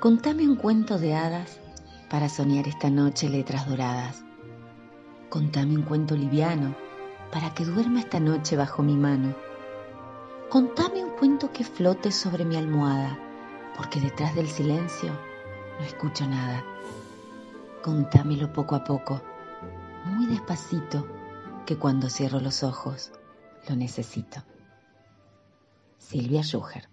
Contame un cuento de hadas para soñar esta noche letras doradas. Contame un cuento liviano para que duerma esta noche bajo mi mano. Contame un cuento que flote sobre mi almohada, porque detrás del silencio no escucho nada. Contámelo poco a poco, muy despacito, que cuando cierro los ojos lo necesito. Silvia Schuher